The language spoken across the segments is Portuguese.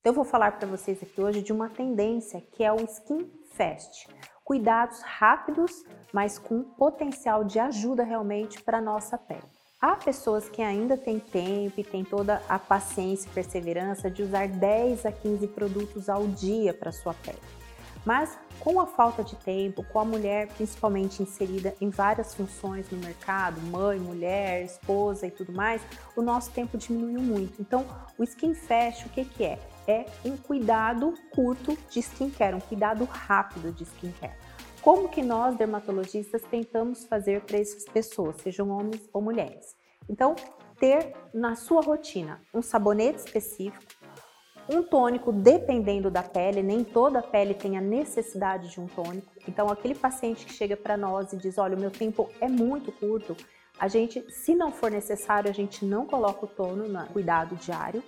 Então, eu vou falar para vocês aqui hoje de uma tendência que é o Skin Fast. Cuidados rápidos, mas com potencial de ajuda realmente para a nossa pele. Há pessoas que ainda têm tempo e têm toda a paciência e perseverança de usar 10 a 15 produtos ao dia para sua pele. Mas com a falta de tempo, com a mulher principalmente inserida em várias funções no mercado, mãe, mulher, esposa e tudo mais, o nosso tempo diminuiu muito. Então, o Skin Fast, o que, que é? É um cuidado curto de skincare, um cuidado rápido de skincare. Como que nós, dermatologistas, tentamos fazer para essas pessoas, sejam homens ou mulheres? Então, ter na sua rotina um sabonete específico, um tônico dependendo da pele, nem toda pele tem a necessidade de um tônico. Então, aquele paciente que chega para nós e diz: Olha, o meu tempo é muito curto, a gente, se não for necessário, a gente não coloca o tono no cuidado diário.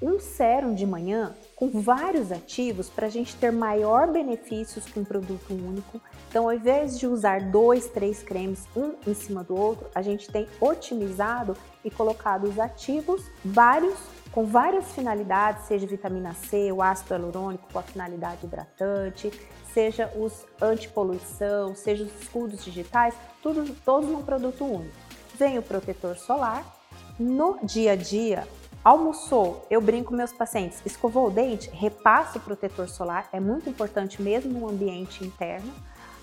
Um sérum de manhã com vários ativos para a gente ter maior benefícios com um produto único. Então, ao invés de usar dois, três cremes um em cima do outro, a gente tem otimizado e colocado os ativos vários com várias finalidades, seja vitamina C, o ácido hialurônico com a finalidade hidratante, seja os antipoluição, seja os escudos digitais, tudo, todos num produto único. Vem o protetor solar. No dia a dia, almoçou, eu brinco com meus pacientes, escovou o dente, repassa o protetor solar, é muito importante mesmo no ambiente interno.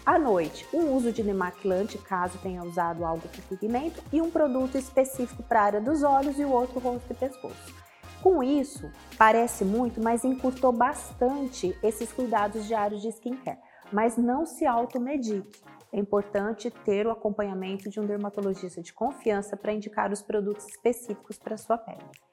À noite, um uso de demaquilante, caso tenha usado algo com pigmento, e um produto específico para a área dos olhos e o outro rosto e pescoço. Com isso, parece muito, mas encurtou bastante esses cuidados diários de skincare. Mas não se automedique. É importante ter o acompanhamento de um dermatologista de confiança para indicar os produtos específicos para sua pele.